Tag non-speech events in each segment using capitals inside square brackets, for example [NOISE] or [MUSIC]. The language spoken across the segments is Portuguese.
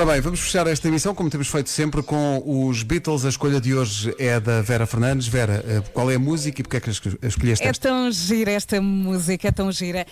Ora bem, vamos fechar esta emissão, como temos feito sempre, com os Beatles. A escolha de hoje é da Vera Fernandes. Vera, eh, qual é a música e porque é que esco- escolheste É esta? tão gira esta música, é tão gira.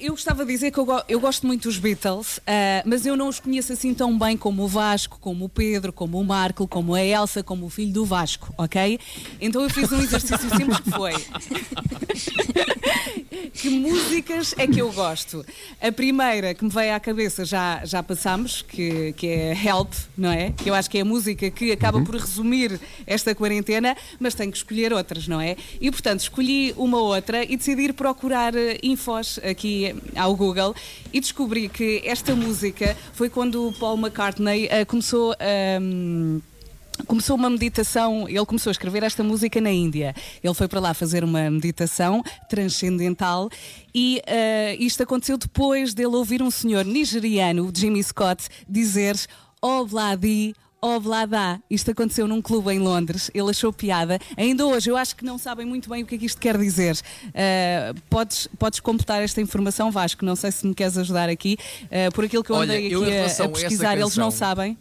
Eu gostava de dizer que eu, go- eu gosto muito dos Beatles, ah, mas eu não os conheço assim tão bem como o Vasco, como o Pedro, como o Marco, como a Elsa, como o filho do Vasco, ok? Então eu fiz um exercício simples que foi. [LAUGHS] que músicas é que eu gosto? A primeira que me veio à cabeça já, já passámos, que, que é Help, não é? Que eu acho que é a música que acaba por resumir esta quarentena, mas tenho que escolher outras, não é? E portanto escolhi uma outra e decidi ir procurar eh, infos aqui eh, ao Google e descobri que esta música foi quando o Paul McCartney eh, começou a. Começou uma meditação, ele começou a escrever esta música na Índia. Ele foi para lá fazer uma meditação transcendental e eh, isto aconteceu depois dele ouvir um senhor nigeriano, Jimmy Scott, dizer Obladi. Oblada. Isto aconteceu num clube em Londres. Ele achou piada. Ainda hoje, eu acho que não sabem muito bem o que é que isto quer dizer. Eh, podes, podes completar esta informação, Vasco. Não sei se me queres ajudar aqui. Eh, por aquilo que eu Olha, andei eu em aqui a- relação a, a pesquisar, eles não sabem.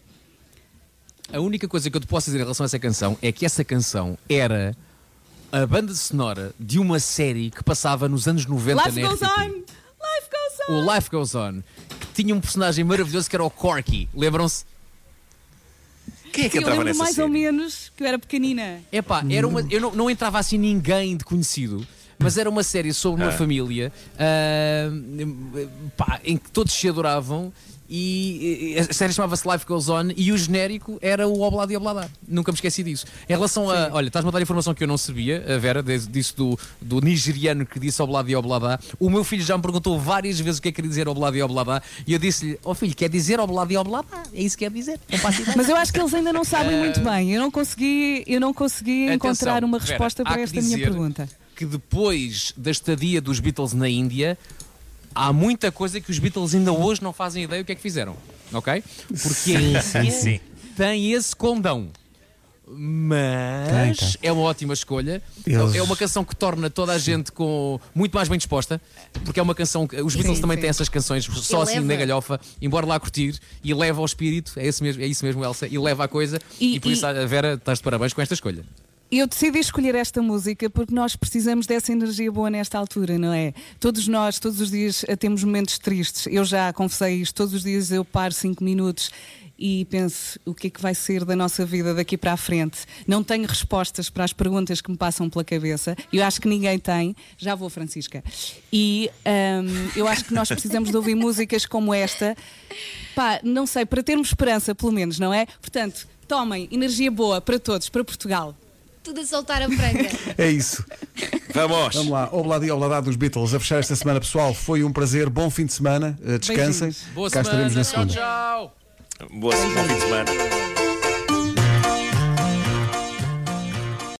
A única coisa que eu te posso dizer em relação a essa canção é que essa canção era a banda sonora de uma série que passava nos anos 90 Life na goes RTP. on! Life goes on! O Life Goes On, que tinha um personagem maravilhoso que era o Corky. Lembram-se? Quem é que Sim, eu entrava lembro nessa mais série? ou menos que eu era pequenina. Epá, era uma, eu não, não entrava assim ninguém de conhecido, mas era uma série sobre uma Ah. família ah, pá, em que todos se adoravam e e a série chamava-se Life Goes On e o genérico era o Obladi Oblada. Nunca me esqueci disso. Em relação a. Olha, estás-me a dar informação que eu não sabia, a Vera, disso do, do nigeriano que disse Obladi Oblada. O meu filho já me perguntou várias vezes o que é que quer dizer Obladi Oblada e eu disse-lhe: Ó filho, quer dizer Obladi Oblada? É isso que quer dizer. Mas eu acho que eles ainda não sabem muito bem. Eu não consegui, eu não consegui Atenção, encontrar uma Vera, resposta há para esta minha pergunta. que depois da estadia dos Beatles na Índia, há muita coisa que os Beatles ainda hoje não fazem ideia o que é que fizeram. Ok? Porque Índia sim, sim. tem esse condão. Mas é uma ótima escolha. Eles- É uma canção que torna toda a gente com muito mais bem disposta, porque é uma canção que os Beatles Sim, também sim. têm essas canções só assim Eleva. na galhofa, embora lá curtir e leva ao espírito, é isso mesmo, é isso mesmo Elsa, e leva a coisa. E, E- por e- isso a Vera estás de parabéns com esta escolha. Eu decidi escolher esta música porque nós precisamos dessa energia boa nesta altura, não é? Todos nós, todos os dias, eh, temos momentos tristes. Eu já confessei isto, todos os dias eu paro cinco minutos e penso o que é que vai ser da nossa vida daqui para a frente. Não tenho respostas para as perguntas que me passam pela cabeça. Eu acho que ninguém tem. Já vou, Francisca. E hum, eu acho que nós precisamos de ouvir [LAUGHS] músicas como esta. Pá, não sei, para termos esperança, pelo menos, não é? Portanto, tomem energia boa para todos, para Portugal. Tudo a soltar a franga. [LAUGHS] É isso. Vamos! Vamos lá, Obladi Oblada dos Beatles. A fechar esta semana, pessoal. Foi um prazer. Bom fim de semana. Eh, Descansem. Boa Cá semana, estaremos na tchau, segunda. tchau. Boa, bom fim de semana.